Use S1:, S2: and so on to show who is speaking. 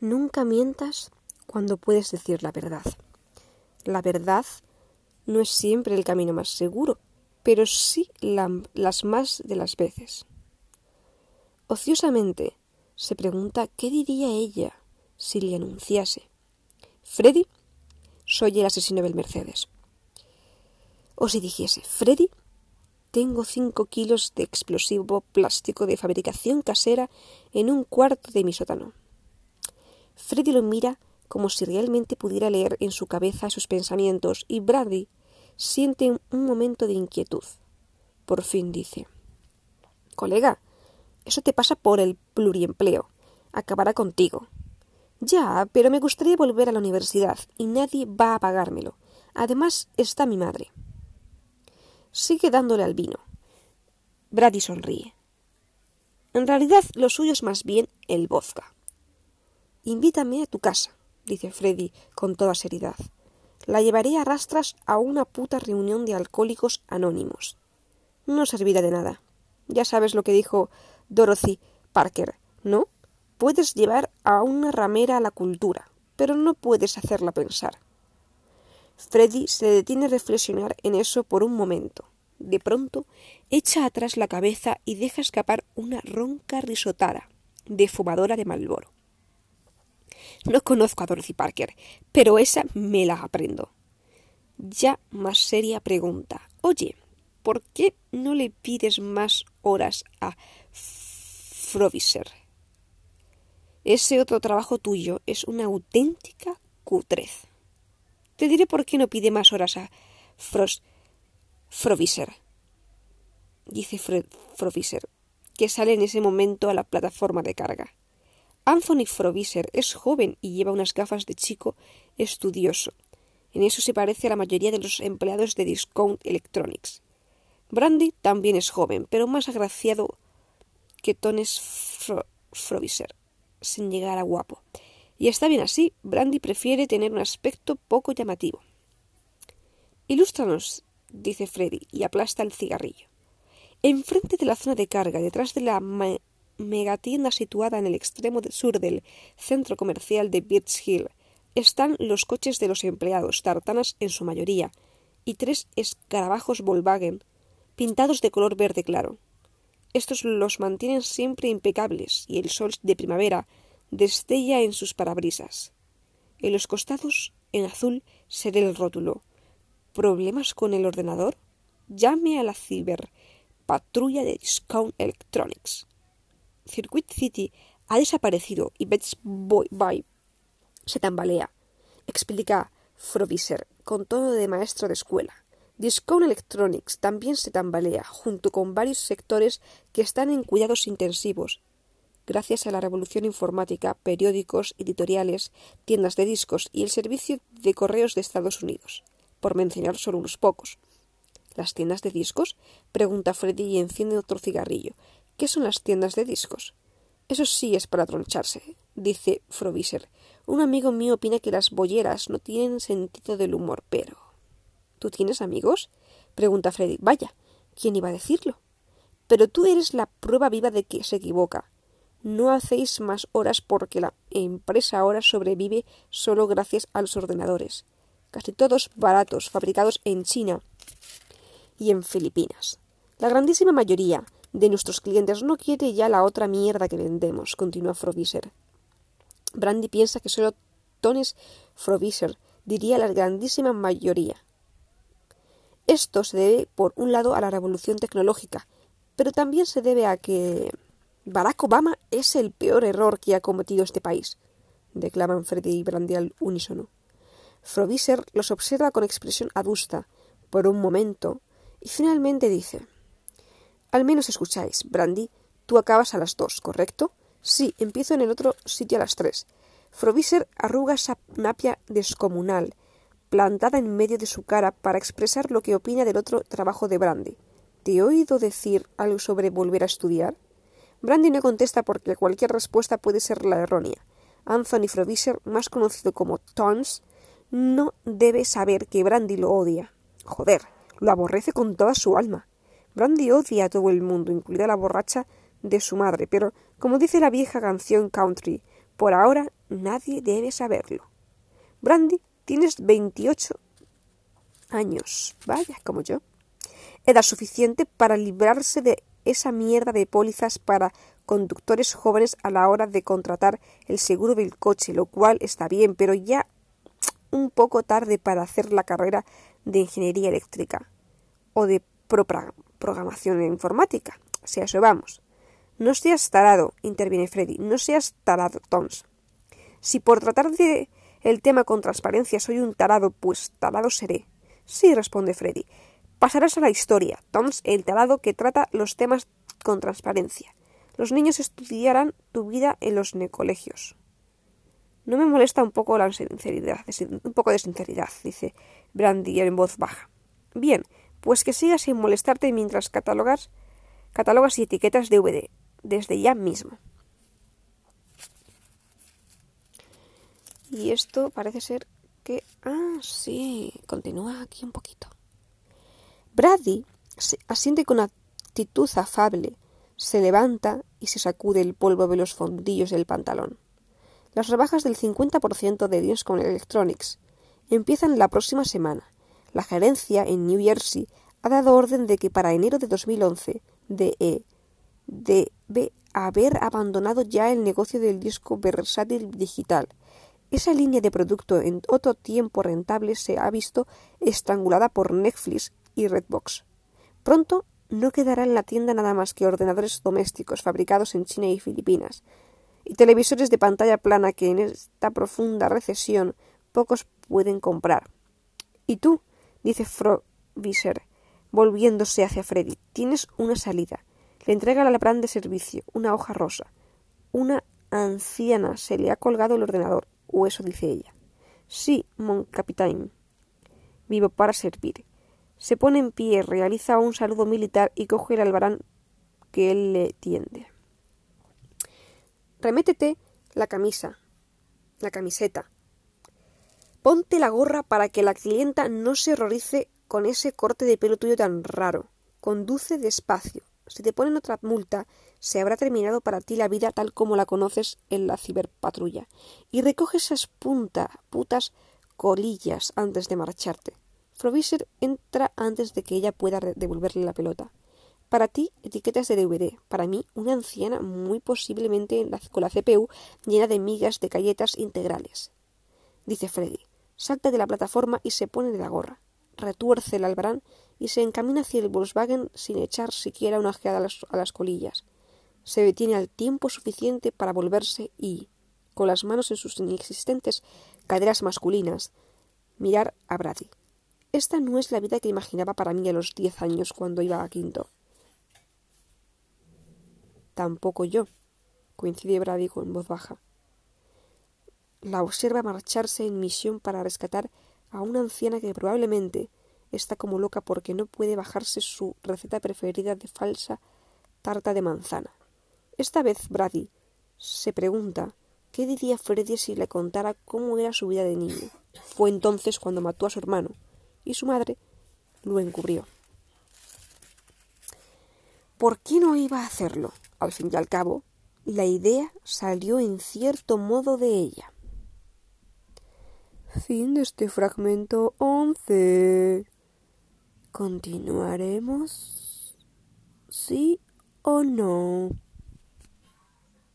S1: Nunca mientas cuando puedes decir la verdad. La verdad no es siempre el camino más seguro, pero sí las más de las veces. Ociosamente se pregunta qué diría ella si le anunciase. Freddy, soy el asesino del Mercedes. O si dijese, Freddy, tengo cinco kilos de explosivo plástico de fabricación casera en un cuarto de mi sótano. Freddy lo mira como si realmente pudiera leer en su cabeza sus pensamientos y Brady siente un momento de inquietud. Por fin dice Colega, eso te pasa por el pluriempleo. Acabará contigo. Ya, pero me gustaría volver a la universidad y nadie va a pagármelo. Además está mi madre. Sigue dándole al vino. Brady sonríe. En realidad lo suyo es más bien el vodka. Invítame a tu casa, dice Freddy con toda seriedad. La llevaré a rastras a una puta reunión de alcohólicos anónimos. No servirá de nada. Ya sabes lo que dijo Dorothy Parker, ¿no? Puedes llevar a una ramera a la cultura, pero no puedes hacerla pensar. Freddy se detiene a reflexionar en eso por un momento. De pronto, echa atrás la cabeza y deja escapar una ronca risotada de fumadora de Malboro. No conozco a Dorothy Parker, pero esa me la aprendo. Ya más seria pregunta. Oye, ¿por qué no le pides más horas a Froviser? Ese otro trabajo tuyo es una auténtica cutrez. Te diré por qué no pide más horas a Frost Froviser. Dice Froviser, que sale en ese momento a la plataforma de carga. Anthony Froviser es joven y lleva unas gafas de chico estudioso. En eso se parece a la mayoría de los empleados de Discount Electronics. Brandy también es joven, pero más agraciado que Tones Froviser, sin llegar a guapo. Y está bien así, Brandy prefiere tener un aspecto poco llamativo. Ilústranos, dice Freddy, y aplasta el cigarrillo. Enfrente de la zona de carga, detrás de la megatienda situada en el extremo sur del centro comercial de Birch Hill, están los coches de los empleados, tartanas en su mayoría, y tres escarabajos Volkswagen, pintados de color verde claro. Estos los mantienen siempre impecables, y el sol de primavera destella en sus parabrisas. En los costados, en azul, se ve el rótulo. ¿Problemas con el ordenador? Llame a la ciber patrulla de Discount Electronics. Circuit City ha desaparecido y Bets Boy se tambalea, explica Froviser con tono de maestro de escuela. Discount Electronics también se tambalea, junto con varios sectores que están en cuidados intensivos. Gracias a la revolución informática, periódicos, editoriales, tiendas de discos y el servicio de correos de Estados Unidos, por mencionar solo unos pocos. ¿Las tiendas de discos? pregunta Freddy y enciende otro cigarrillo. ¿Qué son las tiendas de discos? Eso sí es para troncharse, dice Froviser. Un amigo mío opina que las bolleras no tienen sentido del humor, pero. ¿Tú tienes amigos? pregunta Freddy. Vaya, ¿quién iba a decirlo? Pero tú eres la prueba viva de que se equivoca. No hacéis más horas porque la empresa ahora sobrevive solo gracias a los ordenadores, casi todos baratos, fabricados en China y en Filipinas. La grandísima mayoría de nuestros clientes no quiere ya la otra mierda que vendemos, continúa Froviser. Brandy piensa que solo Tones Froviser diría la grandísima mayoría. Esto se debe, por un lado, a la revolución tecnológica, pero también se debe a que Barack Obama es el peor error que ha cometido este país, declaman Freddy y Brandy al unísono. Froviser los observa con expresión adusta por un momento y finalmente dice al menos escucháis, Brandy. Tú acabas a las dos, ¿correcto? Sí, empiezo en el otro sitio a las tres. Froviser arruga esa napia descomunal, plantada en medio de su cara para expresar lo que opina del otro trabajo de Brandy. ¿Te he oído decir algo sobre volver a estudiar? Brandy no contesta porque cualquier respuesta puede ser la errónea. Anthony Froviser, más conocido como Tons, no debe saber que Brandy lo odia. Joder, lo aborrece con toda su alma. Brandy odia a todo el mundo, incluida la borracha de su madre, pero, como dice la vieja canción country, por ahora nadie debe saberlo. Brandy, tienes 28 años. Vaya, como yo. Edad suficiente para librarse de esa mierda de pólizas para conductores jóvenes a la hora de contratar el seguro del coche, lo cual está bien, pero ya un poco tarde para hacer la carrera de ingeniería eléctrica o de programación informática. Si a eso vamos. No seas tarado, interviene Freddy. No seas tarado, Toms. Si por tratar de el tema con transparencia soy un tarado, pues tarado seré. Sí, responde Freddy. Pasarás a la historia, Toms, el tarado que trata los temas con transparencia. Los niños estudiarán tu vida en los colegios. No me molesta un poco la sinceridad, un poco de sinceridad, dice Brandy en voz baja. Bien, pues que sigas sin molestarte mientras catalogas, catalogas y etiquetas DVD desde ya mismo. Y esto parece ser que... Ah, sí, continúa aquí un poquito. Brady asiente con actitud afable, se levanta y se sacude el polvo de los fondillos del pantalón. Las rebajas del 50% de Discom Electronics empiezan la próxima semana. La gerencia en New Jersey ha dado orden de que para enero de 2011 DE debe haber abandonado ya el negocio del disco versátil digital. Esa línea de producto en otro tiempo rentable se ha visto estrangulada por Netflix y Redbox. Pronto no quedará en la tienda nada más que ordenadores domésticos fabricados en China y Filipinas, y televisores de pantalla plana que en esta profunda recesión pocos pueden comprar. ¿Y tú? Dice Froviser, volviéndose hacia Freddy. Tienes una salida. Le entrega la plan de servicio, una hoja rosa. Una anciana se le ha colgado el ordenador, o eso dice ella. Sí, mon capitán. Vivo para servir. Se pone en pie, realiza un saludo militar y coge el albarán que él le tiende. Remétete la camisa, la camiseta. Ponte la gorra para que la clienta no se horrorice con ese corte de pelo tuyo tan raro. Conduce despacio. Si te ponen otra multa, se habrá terminado para ti la vida tal como la conoces en la ciberpatrulla. Y recoge esas puntas, putas colillas antes de marcharte. Froviser entra antes de que ella pueda devolverle la pelota. Para ti, etiquetas de DVD. Para mí, una anciana muy posiblemente con la CPU llena de migas de galletas integrales. Dice Freddy. Salta de la plataforma y se pone de la gorra. Retuerce el albarán y se encamina hacia el Volkswagen sin echar siquiera una ojeada a las, colillas. Se detiene al tiempo suficiente para volverse y, con las manos en sus inexistentes caderas masculinas, mirar a Brady. Esta no es la vida que imaginaba para mí a los diez años cuando iba a quinto. Tampoco yo, coincide Brady con voz baja. La observa marcharse en misión para rescatar a una anciana que probablemente está como loca porque no puede bajarse su receta preferida de falsa tarta de manzana. Esta vez Brady se pregunta qué diría Freddy si le contara cómo era su vida de niño. Fue entonces cuando mató a su hermano y su madre lo encubrió. ¿Por qué no iba a hacerlo? Al fin y al cabo, la idea salió en cierto modo de ella. Fin de este fragmento once. ¿Continuaremos? ¿Sí o no?